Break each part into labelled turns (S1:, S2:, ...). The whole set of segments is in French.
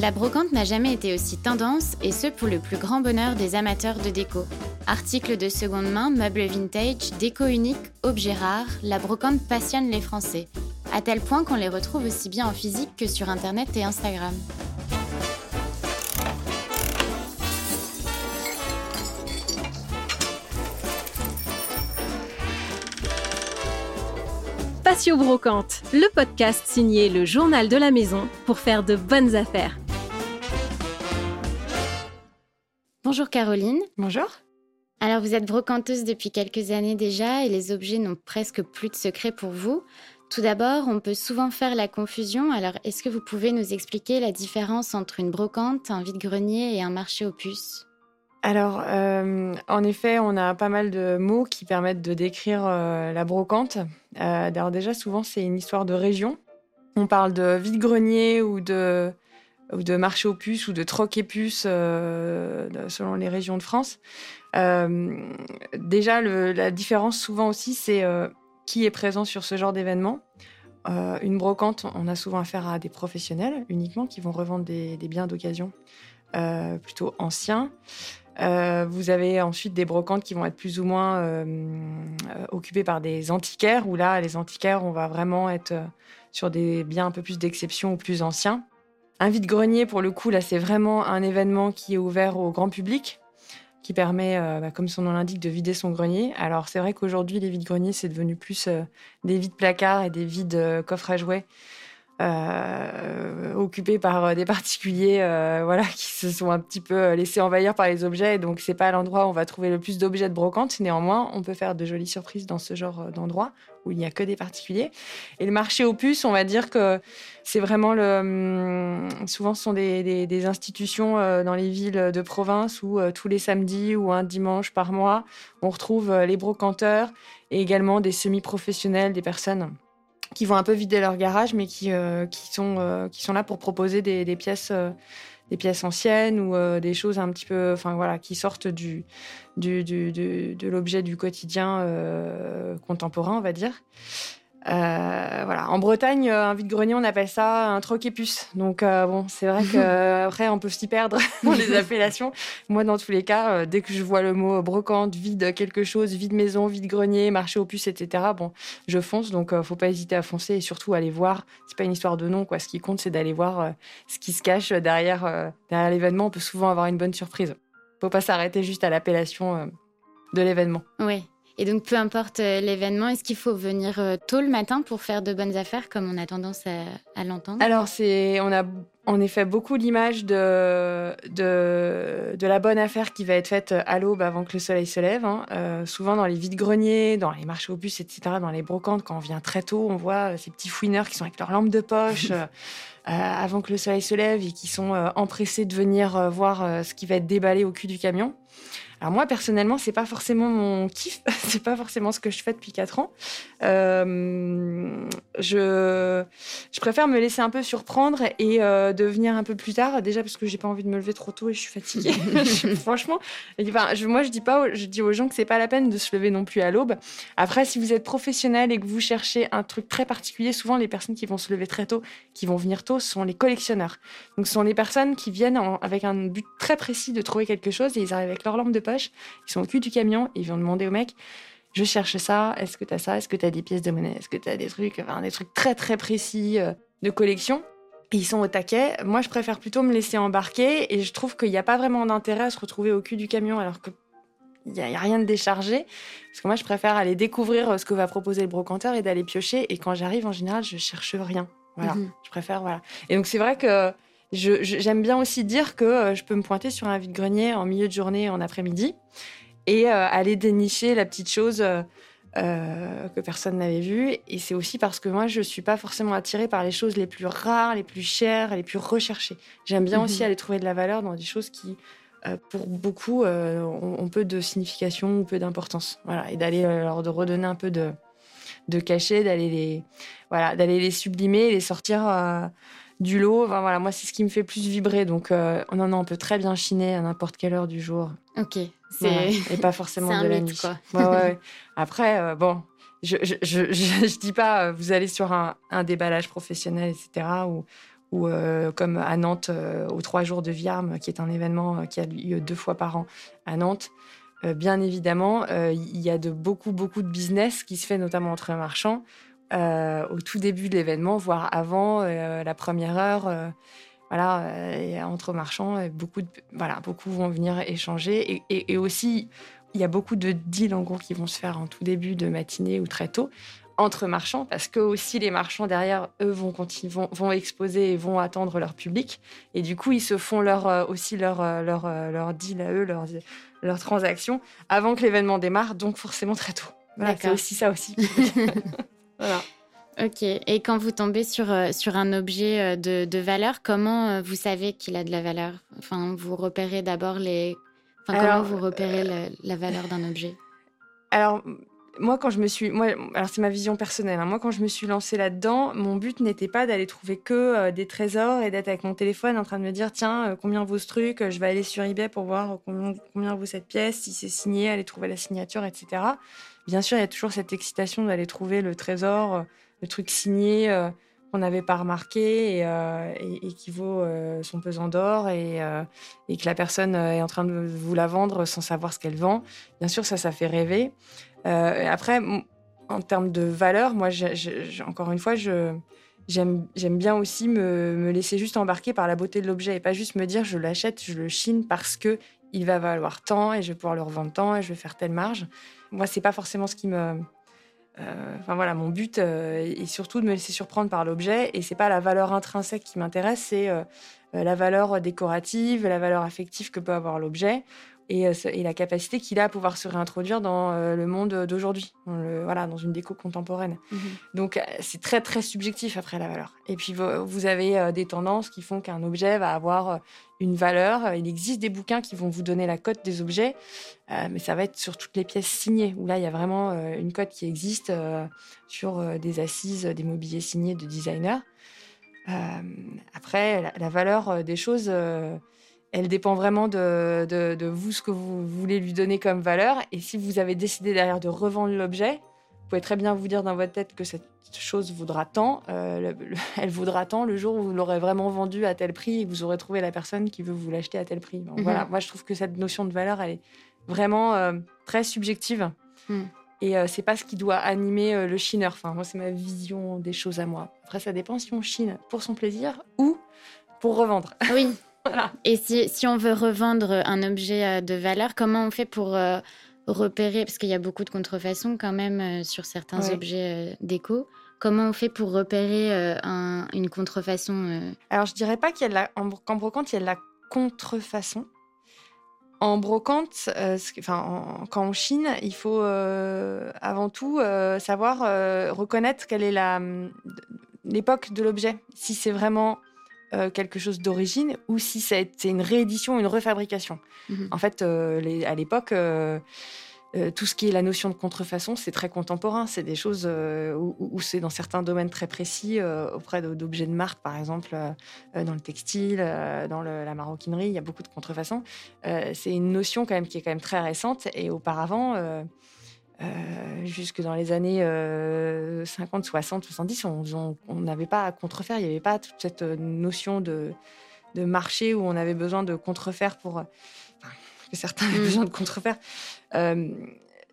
S1: La brocante n'a jamais été aussi tendance, et ce pour le plus grand bonheur des amateurs de déco. Articles de seconde main, meubles vintage, déco unique, objets rares, la brocante passionne les Français, à tel point qu'on les retrouve aussi bien en physique que sur Internet et Instagram.
S2: Patio Brocante, le podcast signé le journal de la maison pour faire de bonnes affaires.
S1: Bonjour Caroline.
S3: Bonjour.
S1: Alors vous êtes brocanteuse depuis quelques années déjà et les objets n'ont presque plus de secret pour vous. Tout d'abord, on peut souvent faire la confusion. Alors est-ce que vous pouvez nous expliquer la différence entre une brocante, un vide-grenier et un marché aux puces?
S3: Alors, euh, en effet, on a pas mal de mots qui permettent de décrire euh, la brocante. Euh, alors déjà, souvent, c'est une histoire de région. On parle de vide-grenier ou de, ou de marché aux puces ou de troc et puces selon les régions de France. déjà, la différence souvent aussi, c'est qui est présent sur ce genre d'événement. une brocante, on a souvent affaire à des professionnels uniquement qui vont revendre des, biens d'occasion plutôt anciens. Euh, vous avez ensuite des brocantes qui vont être plus ou moins euh, euh, occupées par des antiquaires, où là, les antiquaires, on va vraiment être sur des biens un peu plus d'exception ou plus anciens. Un vide-grenier, pour le coup, là, c'est vraiment un événement qui est ouvert au grand public, qui permet, bah, comme son nom l'indique, de vider son grenier. Alors, c'est vrai qu'aujourd'hui, les vides-greniers, c'est devenu plus des vides placards et des vides coffres à jouets euh, occupés par euh, des particuliers euh, voilà, qui se sont un petit peu laissés envahir par les objets. donc, c'est pas l'endroit où on va trouver le plus d'objets de brocante. Néanmoins, on peut faire de jolies surprises dans ce genre d'endroit où il n'y a que des particuliers. Et le marché aux puces, on va dire que c'est vraiment le. Hum, souvent, ce sont des, des, institutions dans les villes de province où tous les samedis ou un dimanche par mois, on retrouve les brocanteurs et également des semi-professionnels, des personnes qui vont un peu vider leur garage, mais qui, euh, qui, sont, euh, qui sont là pour proposer des, des pièces, euh, des pièces anciennes ou des choses un petit peu, enfin voilà, qui sortent du, du, du de l'objet du quotidien contemporain, on va dire. Euh, voilà. En Bretagne, euh, un vide-grenier, on appelle ça un troquet-puce. Donc euh, bon, c'est vrai qu'après, on peut s'y perdre dans les appellations. Moi, dans tous les cas, dès que je vois le mot brocante, vide quelque chose, vide maison, vide grenier, marché aux puces, etc. Bon, je fonce. Donc, faut pas hésiter à foncer et surtout aller voir. C'est pas une histoire de nom, quoi. Ce qui compte, c'est d'aller voir ce qui se cache derrière, derrière l'événement. On peut souvent avoir une bonne surprise. Faut pas s'arrêter juste à l'appellation de l'événement.
S1: Oui. Et donc, peu importe euh, l'événement, est-ce qu'il faut venir euh, tôt le matin pour faire de bonnes affaires, comme on a tendance à, l'entendre?
S3: Alors, c'est, on a en effet beaucoup l'image de, de, de, la bonne affaire qui va être faite à l'aube avant que le soleil se lève. Hein. Euh, souvent dans les vides-greniers, dans les marchés aux bus, etc., dans les brocantes, quand on vient très tôt, on voit ces petits fouineurs qui sont avec leurs lampes de poche. avant que le soleil se lève et qui sont empressés de venir voir ce qui va être déballé au cul du camion. Alors moi personnellement, c'est pas forcément mon kiff, c'est pas forcément ce que je fais depuis quatre ans. Euh, je, je préfère me laisser un peu surprendre et euh, de venir un peu plus tard, déjà parce que j'ai pas envie de me lever trop tôt et je suis fatiguée. Franchement, enfin, je, moi je dis pas, je dis aux gens que c'est pas la peine de se lever non plus à l'aube. Après, si vous êtes professionnel et que vous cherchez un truc très particulier, souvent les personnes qui vont se lever très tôt, qui vont venir tôt, sont les collectionneurs. Donc ce sont les personnes qui viennent avec un but très précis de trouver quelque chose et ils arrivent avec leur lampe de ils sont au cul du camion, ils vont demander au mec je cherche ça, est-ce que tu as ça, est-ce que tu as des pièces de monnaie, est-ce que tu as des trucs, enfin, des trucs très très précis euh, de collection. ils sont au taquet. Moi, je préfère plutôt me laisser embarquer et je trouve qu'il n'y a pas vraiment d'intérêt à se retrouver au cul du camion alors que il n'y a, rien de déchargé. Parce que moi, je préfère aller découvrir euh, ce que va proposer le brocanteur et d'aller piocher. Et quand j'arrive, en général, je cherche rien. Voilà. Mhm. Je préfère, voilà. Et donc, c'est vrai que j'aime bien aussi dire que euh, je peux me pointer sur un vide-grenier en milieu de journée, en après-midi, et euh, aller dénicher la petite chose euh, que personne n'avait vue. Et c'est aussi parce que moi, je suis pas forcément attirée par les choses les plus rares, les plus chères, les plus recherchées. J'aime bien aussi mhm. aller trouver de la valeur dans des choses qui, pour beaucoup, ont, peu de signification ou peu d'importance. Voilà, et d'aller leur de redonner un peu de, de cachet, d'aller les, voilà, d'aller les sublimer, les sortir du lot. voilà, moi, c'est ce qui me fait plus vibrer. Donc, euh, on en a, on peut très bien chiner à n'importe quelle heure du jour.
S1: Ok.
S3: C'est... Et pas forcément de la nuit. Après, euh, bon, je, je, je, dis pas, euh, vous allez sur un, déballage professionnel, etc., où, ou comme à Nantes, aux trois jours de Viarme, qui est un événement qui a lieu deux fois par an à Nantes. bien évidemment, il y a de beaucoup, beaucoup de business qui se fait notamment entre marchands au tout début de l'événement, voire avant la première heure voilà, euh, et entre marchands, beaucoup, de, voilà, beaucoup vont venir échanger. Et, aussi, il y a beaucoup de deals en gros qui vont se faire en tout début de matinée ou très tôt entre marchands, parce que aussi les marchands derrière, eux, vont, continuer, vont, vont, exposer et vont attendre leur public. Et du coup, ils se font leur, euh, aussi leur, euh, leur, leur deal à eux, leurs leur transactions, avant que l'événement démarre, donc forcément très tôt. Voilà, c'est aussi ça aussi.
S1: voilà. Ok. Et quand vous tombez sur, euh, sur un objet euh, de, de valeur, comment euh, vous savez qu'il a de la valeur? Enfin, vous repérez d'abord les. Enfin, comment vous repérez la, valeur d'un objet?
S3: Alors, moi, quand je me suis. Moi, alors, c'est ma vision personnelle. Hein. Moi, quand je me suis lancée là-dedans, mon but n'était pas d'aller trouver que des trésors et d'être avec mon téléphone en train de me dire tiens, combien vaut ce truc Je vais aller sur eBay pour voir combien, combien vaut cette pièce, si c'est signé, aller trouver la signature, etc. Bien sûr, il y a toujours cette excitation d'aller trouver le trésor le truc signé euh, qu'on n'avait pas remarqué et, euh, qui vaut euh, son pesant d'or et, que la personne est en train de vous la vendre sans savoir ce qu'elle vend. Bien sûr, ça, ça fait rêver. après, en termes de valeur, moi, encore une fois, j'aime, bien aussi me, me, laisser juste embarquer par la beauté de l'objet et pas juste me dire je l'achète, je le chine parce que il va valoir tant et je vais pouvoir le revendre tant et je vais faire telle marge. Moi, c'est pas forcément ce qui me, euh, enfin voilà, mon but euh, est surtout de me laisser surprendre par l'objet. Et c'est pas la valeur intrinsèque qui m'intéresse, c'est euh, la valeur décorative, la valeur affective que peut avoir l'objet et, la capacité qu'il a à pouvoir se réintroduire dans le monde d'aujourd'hui, voilà, dans une déco contemporaine. Mhm. Donc c'est très très subjectif après la valeur. Et puis vous avez des tendances qui font qu'un objet va avoir une valeur. Il existe des bouquins qui vont vous donner la cote des objets, euh, mais ça va être sur toutes les pièces signées, où là, il y a vraiment euh, une cote qui existe euh, sur des assises, des mobiliers signés de designers. après, la, valeur des choses, elle dépend vraiment de, de, vous, ce que vous voulez lui donner comme valeur. Et si vous avez décidé derrière de revendre l'objet, vous pouvez très bien vous dire dans votre tête que cette chose voudra tant, euh, elle voudra tant le jour où vous l'aurez vraiment vendu à tel prix et que vous aurez trouvé la personne qui veut vous l'acheter à tel prix. Mhm. Voilà, moi je trouve que cette notion de valeur, elle est vraiment euh, très subjective. Mhm. Et euh, c'est pas ce qui doit animer le chineur. Enfin, moi, c'est ma vision des choses à moi. Après, ça dépend si on chine pour son plaisir ou pour revendre.
S1: Oui. voilà. Et si, si, on veut revendre un objet de valeur, comment on fait pour repérer, parce qu'il y a beaucoup de contrefaçons quand même euh, sur certains objets euh, déco. Comment on fait pour repérer euh, une contrefaçon
S3: Alors, je dirais pas la... qu'en brocante, il y a de la contrefaçon. En brocante, enfin, quand on chine, il faut avant tout savoir reconnaître quelle est la, l'époque de l'objet. Si c'est vraiment quelque chose d'origine ou si c'est une réédition, une refabrication. Mmh en fait, à l'époque, euh, tout ce qui est la notion de contrefaçon, c'est très contemporain. C'est des choses euh, où, c'est dans certains domaines très précis, euh, auprès d'objets de marque, par exemple, dans le textile, dans la maroquinerie, il y a beaucoup de contrefaçon. c'est une notion quand même qui est quand même très récente. Et auparavant, jusque dans les années 50, 60, 70, on n'avait pas à contrefaire. Il n'y avait pas toute cette notion de, de marché où on avait besoin de contrefaire pour que certains avaient mm. besoin de contrefaire. Euh,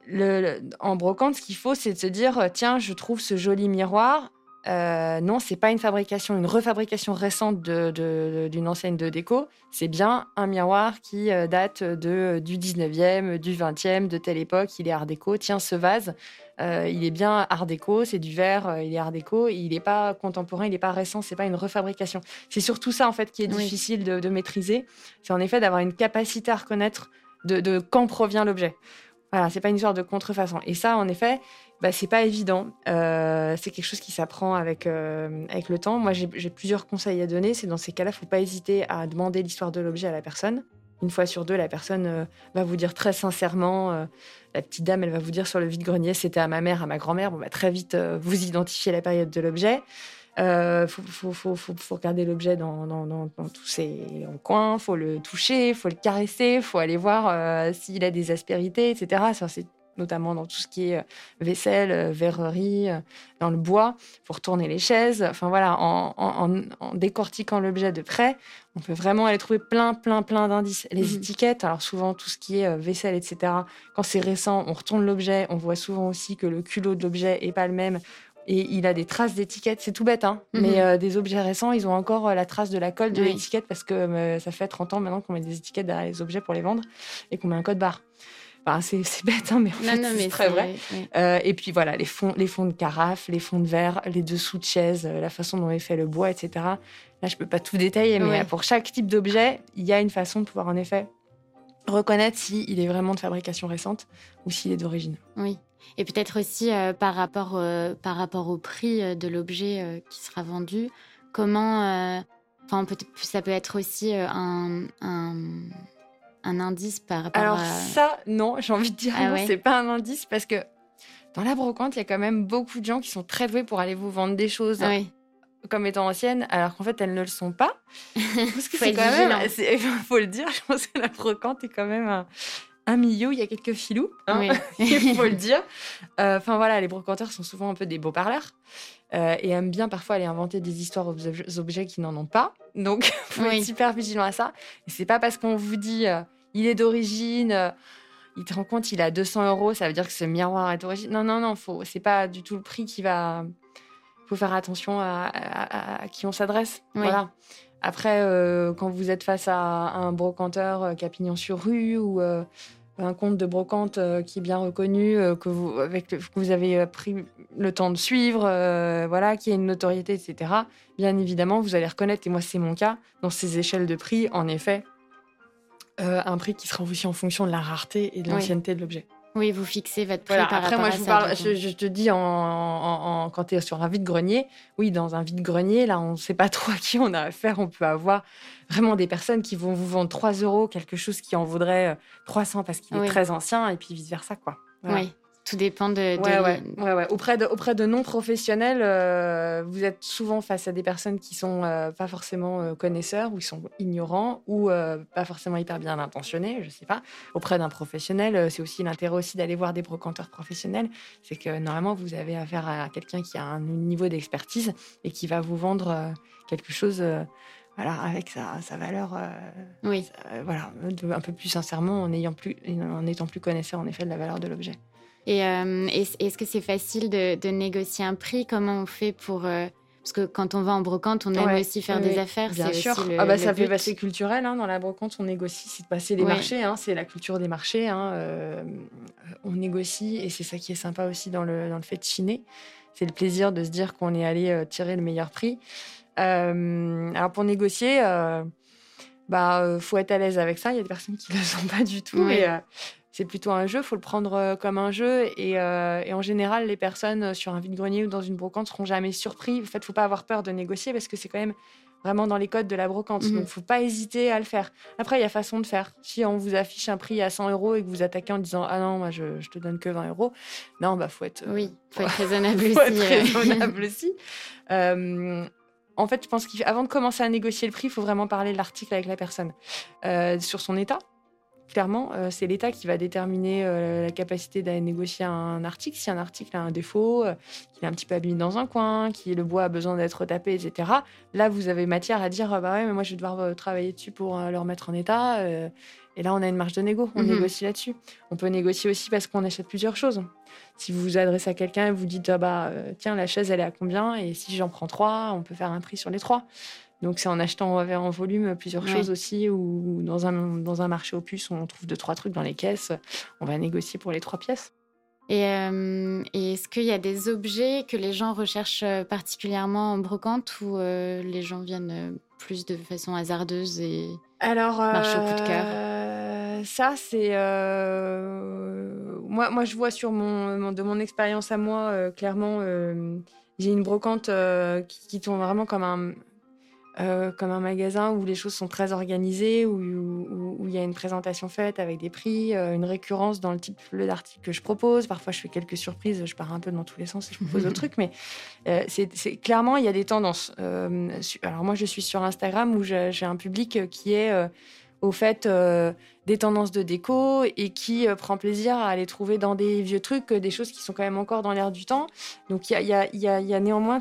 S3: le, en brocante, ce qu'il faut, c'est de se dire tiens, je trouve ce joli miroir. Euh, non, c'est pas une fabrication, une refabrication récente d'une enseigne de déco. C'est bien un miroir qui euh, date de, du 19e, du 20e, de telle époque. Il est art déco. Tiens, ce vase, euh, il est bien art déco, c'est du verre, il est art déco. Il n'est pas contemporain, il n'est pas récent, c'est pas une refabrication. C'est surtout ça en fait qui est difficile de, de maîtriser. C'est en effet d'avoir une capacité à reconnaître de, quand provient l'objet. Voilà, c'est pas une histoire de contrefaçon. Et ça, en effet, bah, c'est pas évident. Euh, c'est quelque chose qui s'apprend avec, euh, avec le temps. Moi, j'ai plusieurs conseils à donner. C'est dans ces cas-là, faut pas hésiter à demander l'histoire de l'objet à la personne. Une fois sur deux, la personne euh, va vous dire très sincèrement, la petite dame, elle va vous dire sur le vide-grenier, c'était à ma mère, à ma grand-mère. Bon, bah, très vite, vous identifiez la période de l'objet. Il euh, faut, faut, faut, faut, regarder l'objet dans, dans, dans, tous ses coins, il faut le toucher, il faut le caresser, il faut aller voir euh, s'il a des aspérités, etc. Ça, notamment dans tout ce qui est vaisselle, verrerie, dans le bois, pour tourner les chaises. Enfin voilà, en, décortiquant l'objet de près, on peut vraiment aller trouver plein, plein, plein d'indices. Les mhm. étiquettes, alors souvent tout ce qui est vaisselle, etc. Quand c'est récent, on retourne l'objet, on voit souvent aussi que le culot de l'objet est pas le même et il a des traces d'étiquette. C'est tout bête, hein. Mhm. Mais euh, des objets récents, ils ont encore euh, la trace de la colle de l'étiquette parce que euh, ça fait 30 ans maintenant qu'on met des étiquettes derrière les objets pour les vendre et qu'on met un code barre. Enfin, c'est bête, hein, mais en fait, c'est très vrai. et puis voilà, les fonds, les fonds de carafe, les fonds de verre, les dessous de chaises, la façon dont est fait le bois, etc. Là, je peux pas tout détailler, mais pour chaque type d'objet, il y a une façon de pouvoir en effet reconnaître s'il est vraiment de fabrication récente ou s'il est d'origine.
S1: Oui. Et peut-être aussi euh, par, rapport, euh, par rapport au prix euh, de l'objet qui sera vendu, comment. Enfin, ça peut être aussi un, un, indice par rapport
S3: Alors, ça, non, j'ai envie de dire ah non, c'est pas un indice parce que dans la brocante, il y a quand même beaucoup de gens qui sont très doués pour aller vous vendre des choses. comme étant anciennes, alors qu'en fait elles ne le sont pas. Parce que c'est quand même, il faut le dire, je pense que la brocante est quand même un, un milieu, il y a quelques filous, hein, il faut le dire. Euh, enfin voilà, les brocanteurs sont souvent un peu des beaux parleurs euh, et aiment bien parfois aller inventer des histoires aux objets qui n'en ont pas. Donc, faut être super vigilant à ça. Et c'est pas parce qu'on vous dit euh, il est d'origine, il te rend compte il a 200 euros, ça veut dire que ce miroir est d'origine. Non, non, non, faut, c'est pas du tout le prix qui va. Faut faire attention à, qui on s'adresse. Voilà. Après, quand vous êtes face à, un brocanteur qui a pignon sur rue ou un compte de brocante euh, qui est bien reconnu, euh, que, vous, avec que vous avez euh, pris le temps de suivre, voilà, qui a une notoriété, etc. Bien évidemment, vous allez reconnaître, et moi c'est mon cas, dans ces échelles de prix, en effet, un prix qui sera aussi en fonction de la rareté et de l'ancienneté de l'objet.
S1: Oui, vous fixez votre prix par
S3: Après, moi, je, vous parle, je, te dis, en, quand tu es sur un vide-grenier, oui, dans un vide-grenier, là, on ne sait pas trop à qui on a affaire. On peut avoir vraiment des personnes qui vont vous vendre 3 euros quelque chose qui en vaudrait 300 euh, parce qu'il est très ancien, et puis vice-versa, quoi.
S1: Oui. Tout dépend de.
S3: Ouais, ouais. Auprès de, auprès de non-professionnels, euh, vous êtes souvent face à des personnes qui sont euh, pas forcément euh, connaisseurs, ou ils sont ignorants, ou pas forcément hyper bien intentionnés, je sais pas. Auprès d'un professionnel, c'est aussi l'intérêt aussi d'aller voir des brocanteurs professionnels. C'est que normalement, vous avez affaire à quelqu'un qui a un niveau d'expertise et qui va vous vendre quelque chose voilà, avec sa, sa valeur,
S1: oui.
S3: voilà, un peu plus sincèrement, en, ayant plus, en étant plus connaisseur en effet de la valeur de l'objet.
S1: Et euh, est-ce que c'est facile de, négocier un prix? Comment on fait pour euh, parce que quand on va en brocante, on aime aussi faire des affaires.
S3: Bien sûr. ah bah, ça fait passer culturel. Hein, dans la brocante, on négocie, c'est de passer les marchés. Hein, c'est la culture des marchés. Hein, euh, on négocie et c'est ça qui est sympa aussi dans le, dans le fait de chiner. C'est le plaisir de se dire qu'on est allé tirer le meilleur prix. alors pour négocier, bah faut être à l'aise avec ça. Il y a des personnes qui ne le sont pas du tout. Et, c'est plutôt un jeu, faut le prendre euh, comme un jeu. Euh, et, en général, les personnes euh, sur un vide-grenier ou dans une brocante seront jamais surpris. En fait, faut pas avoir peur de négocier parce que c'est quand même vraiment dans les codes de la brocante. Donc, il Donc, faut pas hésiter à le faire. Après, il y a façon de faire. Si on vous affiche un prix à 100 euros et que vous attaquez en disant ah non, moi je, je te donne que 20 euros, non, bah faut être
S1: oui, faut être raisonnable aussi.
S3: faut être raisonnable aussi. en fait, je pense qu'avant de commencer à négocier le prix, il faut vraiment parler de l'article avec la personne sur son état Clairement, euh, c'est l'État qui va déterminer euh, la capacité d'aller négocier un article. Si un article a un défaut, euh, qu'il est un petit peu abîmé dans un coin, que le bois a besoin d'être tapé, etc. Là, vous avez matière à dire bah ouais, mais moi je vais devoir travailler dessus pour le remettre en état. et là, on a une marge de négo. On mhm. négocie là-dessus. On peut négocier aussi parce qu'on achète plusieurs choses. Si vous vous adressez à quelqu'un et vous dites ah bah tiens la chaise elle est à combien? Et si j'en prends trois, on peut faire un prix sur les trois. Donc c'est en achetant en volume plusieurs choses aussi, ou dans un, dans un marché opus, on trouve deux, trois trucs dans les caisses, on va négocier pour les trois pièces.
S1: Et, euh, est-ce qu'il y a des objets que les gens recherchent euh, particulièrement en brocante ou euh, les gens viennent plus de façon hasardeuse et
S3: Alors,
S1: marchent au coup de cœur?
S3: Ça, c'est. moi, moi, je vois sur mon, de mon expérience à moi, clairement, j'ai une brocante qui, qui tourne vraiment comme un euh, comme un magasin où les choses sont très organisées, où il y a une présentation faite avec des prix, euh, une récurrence dans le type d'article que je propose. Parfois, je fais quelques surprises, je pars un peu dans tous les sens et je propose d'autres trucs, mais euh, c'est clairement, il y a des tendances. alors moi, je suis sur Instagram où j'ai un public qui est au fait des tendances de déco et qui prend plaisir à aller trouver dans des vieux trucs des choses qui sont quand même encore dans l'air du temps. Donc il y a, y, a, y a, néanmoins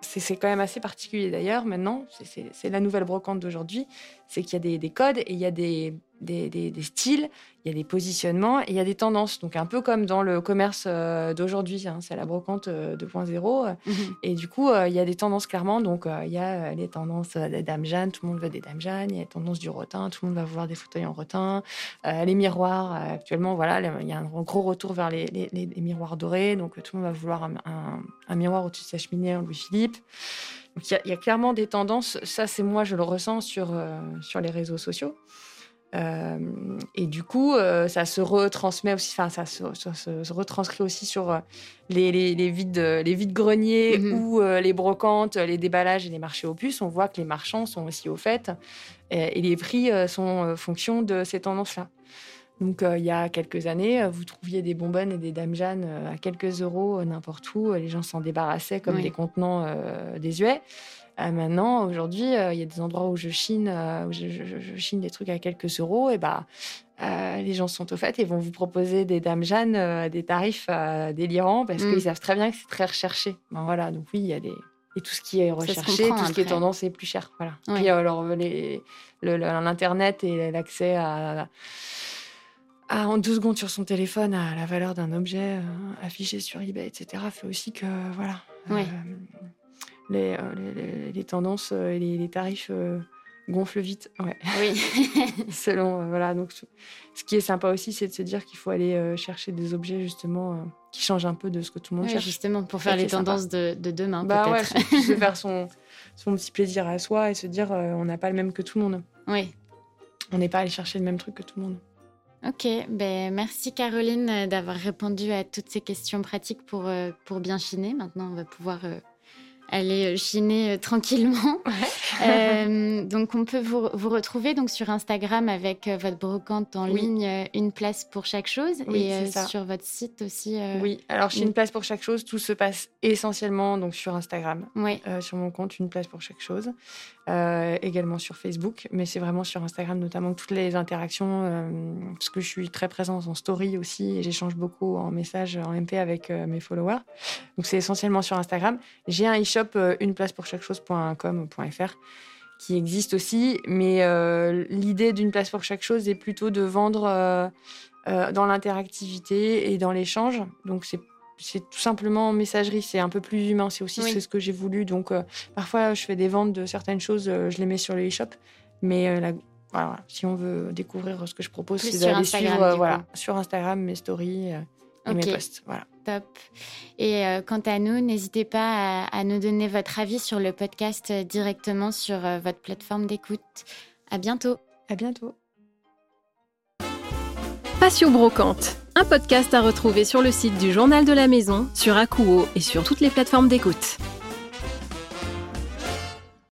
S3: c'est quand même assez particulier d'ailleurs maintenant, c'est la nouvelle brocante d'aujourd'hui, c'est qu'il y a des, des, codes et il y a des, des, des, styles, il y a des positionnements et il y a des tendances. Donc un peu comme dans le commerce euh, d'aujourd'hui, hein, c'est la brocante 2.0. Euh, mhm. Et du coup, euh, il y a des tendances clairement. Donc il y a les tendances des dames Jeanne, tout le monde veut des dames Jeanne. Il y a les tendances du rotin, tout le monde va vouloir des fauteuils en rotin. les miroirs, actuellement, voilà, il y a un gros retour vers les, les, les, miroirs dorés. Donc tout le monde va vouloir un, un, miroir au-dessus de sa cheminée en Louis-Philippe. Il y, y, a clairement des tendances. Ça, c'est moi, je le ressens sur, sur les réseaux sociaux. Euh, et du coup, euh, ça se retransmet aussi, enfin, ça, se, retranscrit aussi sur euh, les, les, les, vides, les vides greniers mhm. ou les brocantes, les déballages et les marchés opus. On voit que les marchands sont aussi au fait et, les prix sont fonction de ces tendances-là. Donc, il y a quelques années, vous trouviez des bonbonnes et des dames Jeanne à quelques euros n'importe où. Les gens s'en débarrassaient comme des contenants désuets. Euh, maintenant, aujourd'hui, euh, il y a des endroits où je chine, euh, où je, chine des trucs à quelques euros, et bah, les gens sont au fait et vont vous proposer des dames Jeanne à des tarifs délirants parce mm. qu'ils savent très bien que c'est très recherché. Ben, voilà, donc oui, il y a des et tout ce qui est recherché, tout ce qui est tendance est plus cher. Voilà. Puis alors l'internet et l'accès à, en deux secondes sur son téléphone à la valeur d'un objet affiché sur eBay, etc. fait aussi que voilà. Euh, les, les, tendances euh, et les, tarifs euh, gonflent vite. Ouais.
S1: Oui.
S3: Selon, voilà. Donc, ce qui est sympa aussi, c'est de se dire qu'il faut aller chercher des objets, justement, qui changent un peu de ce que tout le monde cherche.
S1: Justement, pour faire les tendances de, de, demain,
S3: bah,
S1: ouais,
S3: se faire son, son petit plaisir à soi et se dire on n'a pas le même que tout le monde.
S1: Oui.
S3: On n'est pas allé chercher le même truc que tout le monde.
S1: Ok, ben merci Caroline d'avoir répondu à toutes ces questions pratiques pour, pour bien chiner. Maintenant, on va pouvoir aller euh, chiner euh, tranquillement. Euh, donc, on peut vous, vous, retrouver donc sur Instagram avec votre brocante en ligne, une place pour chaque chose, et sur votre site aussi.
S3: Oui, alors chez une place pour chaque chose, tout se passe essentiellement donc sur Instagram,
S1: oui.
S3: sur mon compte, une place pour chaque chose, également sur Facebook, mais c'est vraiment sur Instagram notamment toutes les interactions, parce que je suis très présente en story aussi, et j'échange beaucoup en message, en MP avec mes followers. Donc, c'est essentiellement sur Instagram. J'ai un e-shop euh, une place pour chaque chose.com.fr qui existe aussi, mais euh, l'idée d'une place pour chaque chose est plutôt de vendre euh, dans l'interactivité et dans l'échange. Donc c'est c'est tout simplement en messagerie, c'est un peu plus humain, c'est aussi ce que j'ai voulu. Donc parfois je fais des ventes de certaines choses, je les mets sur le e-shop, mais voilà, si on veut découvrir ce que je propose, c'est d'aller suivre voilà, sur Instagram mes stories et mes posts. Voilà.
S1: Top. Et euh, quant à nous, n'hésitez pas à, nous donner votre avis sur le podcast directement sur euh, votre plateforme d'écoute. À bientôt.
S3: À bientôt.
S2: Passion Brocante, un podcast à retrouver sur le site du Journal de la Maison, sur Akuo et sur toutes les plateformes d'écoute.